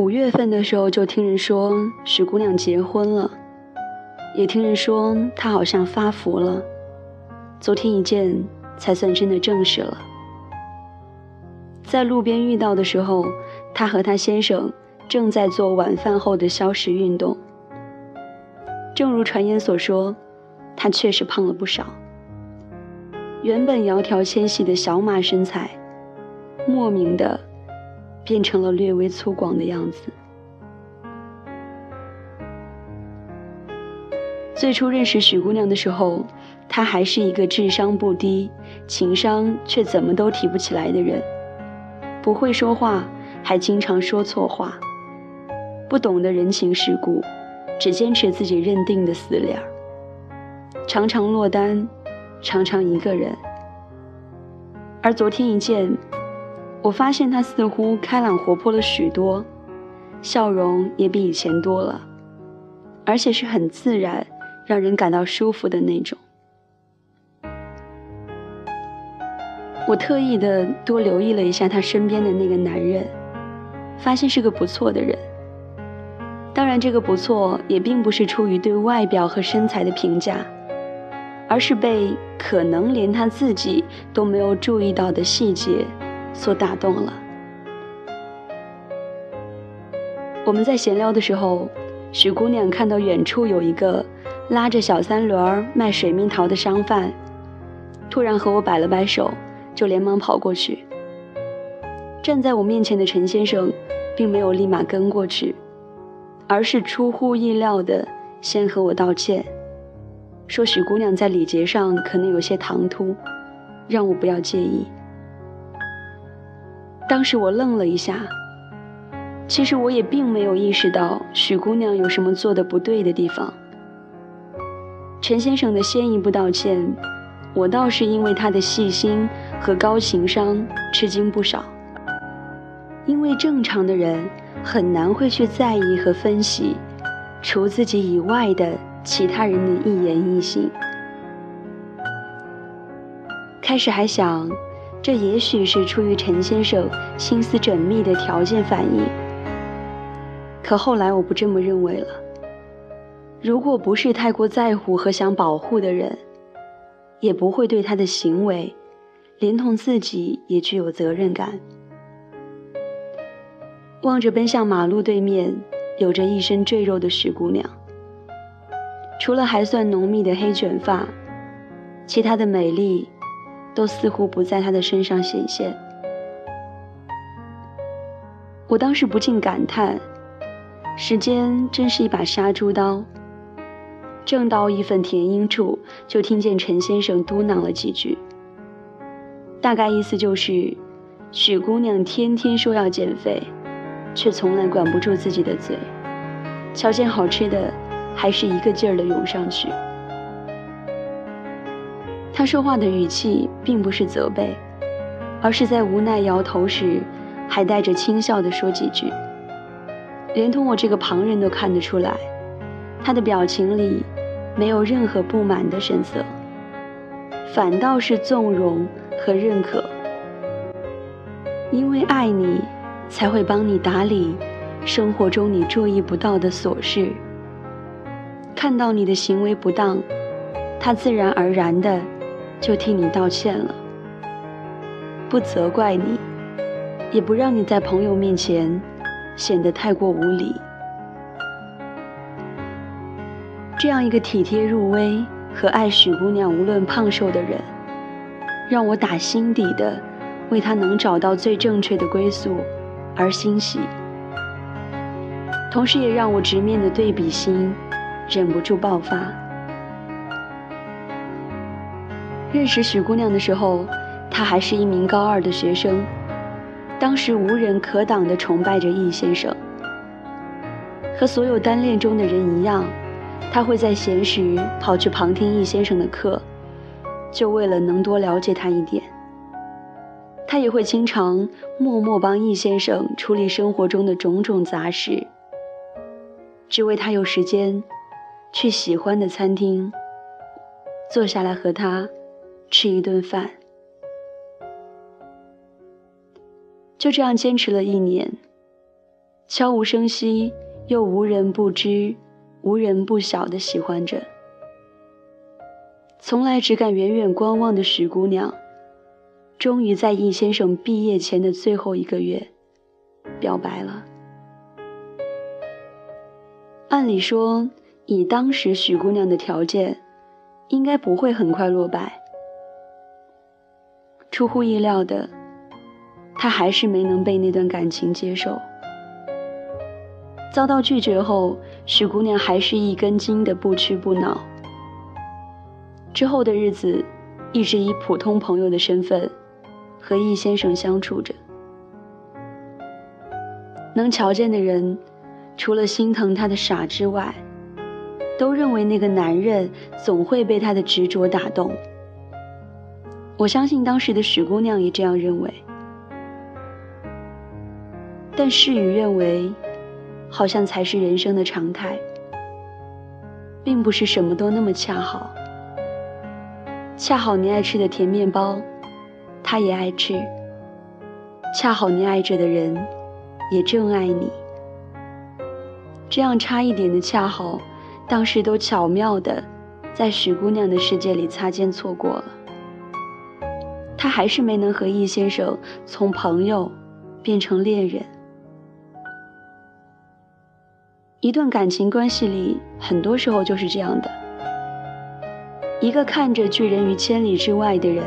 五月份的时候就听人说许姑娘结婚了，也听人说她好像发福了。昨天一见，才算真的证实了。在路边遇到的时候，她和她先生正在做晚饭后的消食运动。正如传言所说，她确实胖了不少。原本窈窕纤细的小马身材，莫名的变成了略微粗犷的样子。最初认识许姑娘的时候，她还是一个智商不低、情商却怎么都提不起来的人，不会说话，还经常说错话，不懂得人情世故，只坚持自己认定的死理儿，常常落单。常常一个人，而昨天一见，我发现他似乎开朗活泼了许多，笑容也比以前多了，而且是很自然，让人感到舒服的那种。我特意的多留意了一下他身边的那个男人，发现是个不错的人。当然，这个不错也并不是出于对外表和身材的评价。而是被可能连他自己都没有注意到的细节所打动了。我们在闲聊的时候，许姑娘看到远处有一个拉着小三轮卖水蜜桃的商贩，突然和我摆了摆手，就连忙跑过去。站在我面前的陈先生，并没有立马跟过去，而是出乎意料的先和我道歉。说许姑娘在礼节上可能有些唐突，让我不要介意。当时我愣了一下，其实我也并没有意识到许姑娘有什么做的不对的地方。陈先生的先一步道歉，我倒是因为他的细心和高情商吃惊不少。因为正常的人很难会去在意和分析除自己以外的。其他人的一言一行，开始还想，这也许是出于陈先生心思缜密的条件反应。可后来我不这么认为了。如果不是太过在乎和想保护的人，也不会对他的行为，连同自己也具有责任感。望着奔向马路对面，有着一身赘肉的许姑娘。除了还算浓密的黑卷发，其他的美丽都似乎不在他的身上显现。我当时不禁感叹：时间真是一把杀猪刀。正到义愤填膺处，就听见陈先生嘟囔了几句，大概意思就是：许姑娘天天说要减肥，却从来管不住自己的嘴，瞧见好吃的。还是一个劲儿的涌上去。他说话的语气并不是责备，而是在无奈摇头时，还带着轻笑的说几句。连同我这个旁人都看得出来，他的表情里没有任何不满的神色，反倒是纵容和认可。因为爱你，才会帮你打理生活中你注意不到的琐事。看到你的行为不当，他自然而然的就替你道歉了，不责怪你，也不让你在朋友面前显得太过无礼。这样一个体贴入微和爱许姑娘无论胖瘦的人，让我打心底的为他能找到最正确的归宿而欣喜，同时也让我直面的对比心。忍不住爆发。认识许姑娘的时候，她还是一名高二的学生。当时无人可挡地崇拜着易先生。和所有单恋中的人一样，她会在闲时跑去旁听易先生的课，就为了能多了解他一点。她也会经常默默帮易先生处理生活中的种种杂事，只为他有时间。去喜欢的餐厅，坐下来和他吃一顿饭。就这样坚持了一年，悄无声息又无人不知、无人不晓的喜欢着。从来只敢远远观望的许姑娘，终于在易先生毕业前的最后一个月，表白了。按理说，以当时许姑娘的条件，应该不会很快落败。出乎意料的，他还是没能被那段感情接受。遭到拒绝后，许姑娘还是一根筋的不屈不挠。之后的日子，一直以普通朋友的身份和易先生相处着。能瞧见的人，除了心疼他的傻之外，都认为那个男人总会被他的执着打动。我相信当时的许姑娘也这样认为。但事与愿违，好像才是人生的常态，并不是什么都那么恰好。恰好你爱吃的甜面包，他也爱吃；恰好你爱着的人，也正爱你。这样差一点的恰好，当时都巧妙的在许姑娘的世界里擦肩错过了。他还是没能和易先生从朋友变成恋人。一段感情关系里，很多时候就是这样的。一个看着拒人于千里之外的人，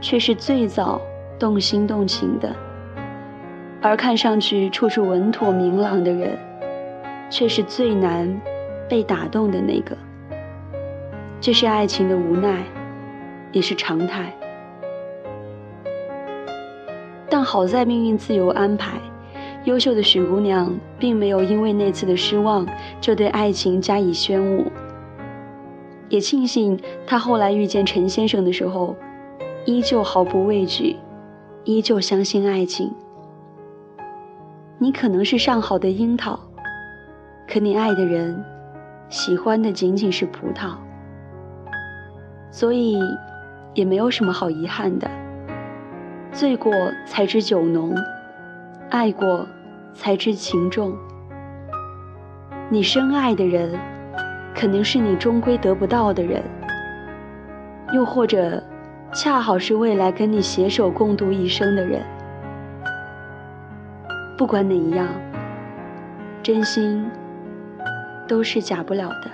却是最早动心动情的；而看上去处处稳妥明朗的人，却是最难被打动的那个。这是爱情的无奈，也是常态。好在命运自由安排，优秀的许姑娘并没有因为那次的失望就对爱情加以宣武。也庆幸她后来遇见陈先生的时候，依旧毫不畏惧，依旧相信爱情。你可能是上好的樱桃，可你爱的人，喜欢的仅仅是葡萄。所以，也没有什么好遗憾的。醉过才知酒浓，爱过才知情重。你深爱的人。肯定是你终归得不到的人，又或者，恰好是未来跟你携手共度一生的人。不管哪一样，真心都是假不了的。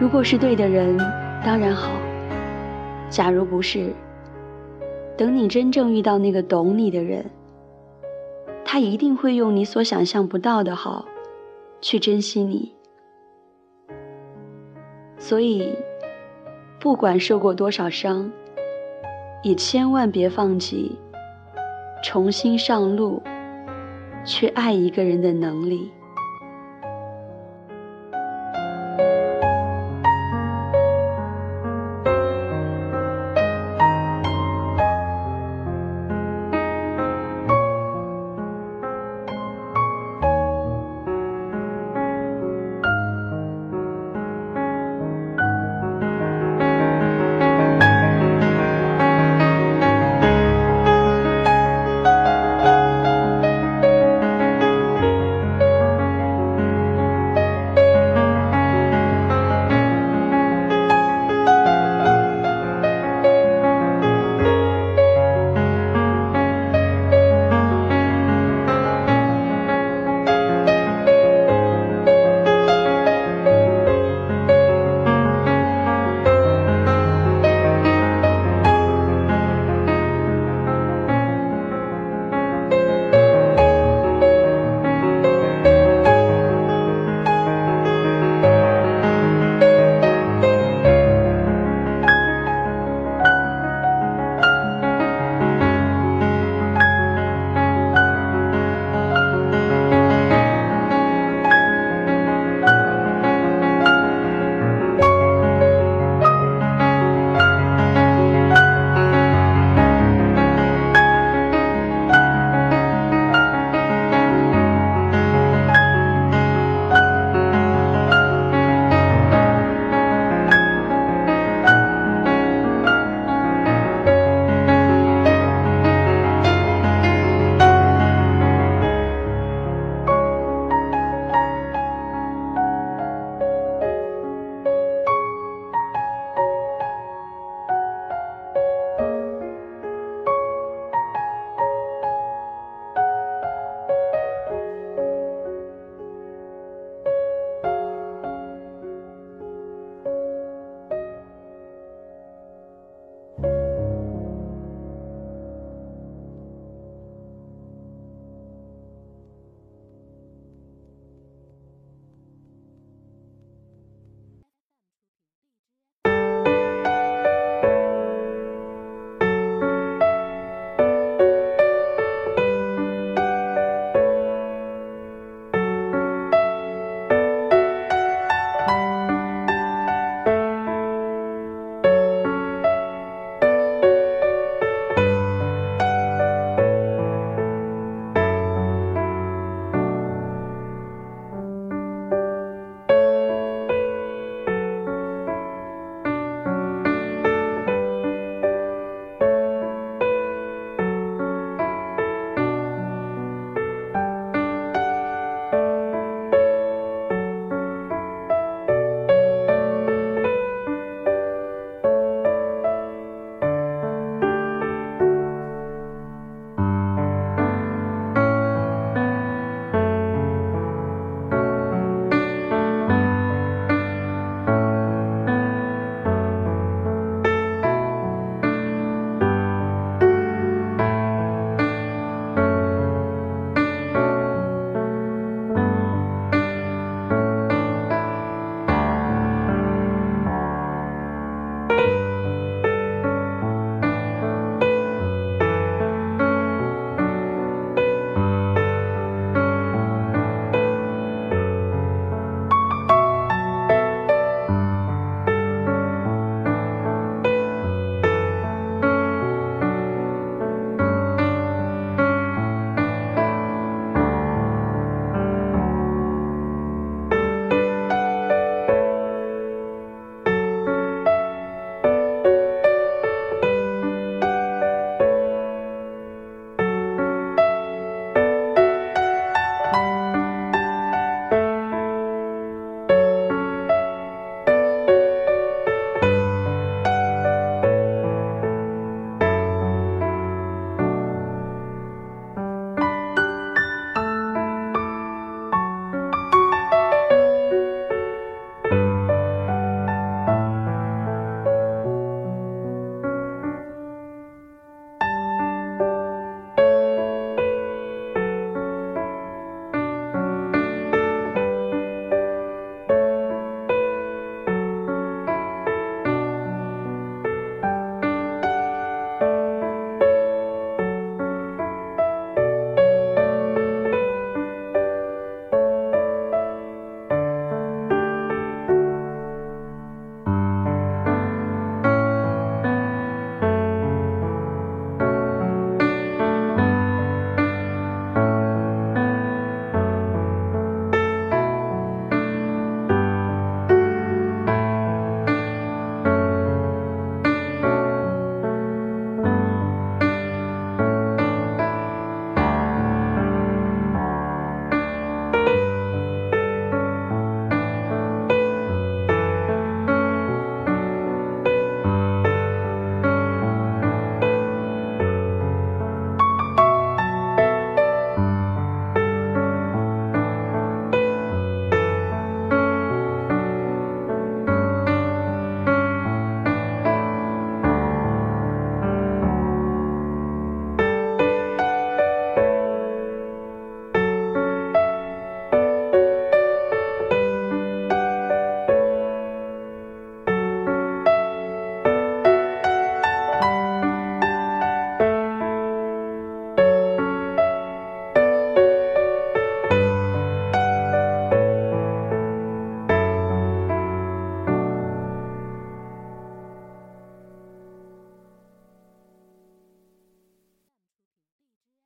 如果是对的人，当然好；假如不是，等你真正遇到那个懂你的人，他一定会用你所想象不到的好。去珍惜你，所以，不管受过多少伤，也千万别放弃重新上路去爱一个人的能力。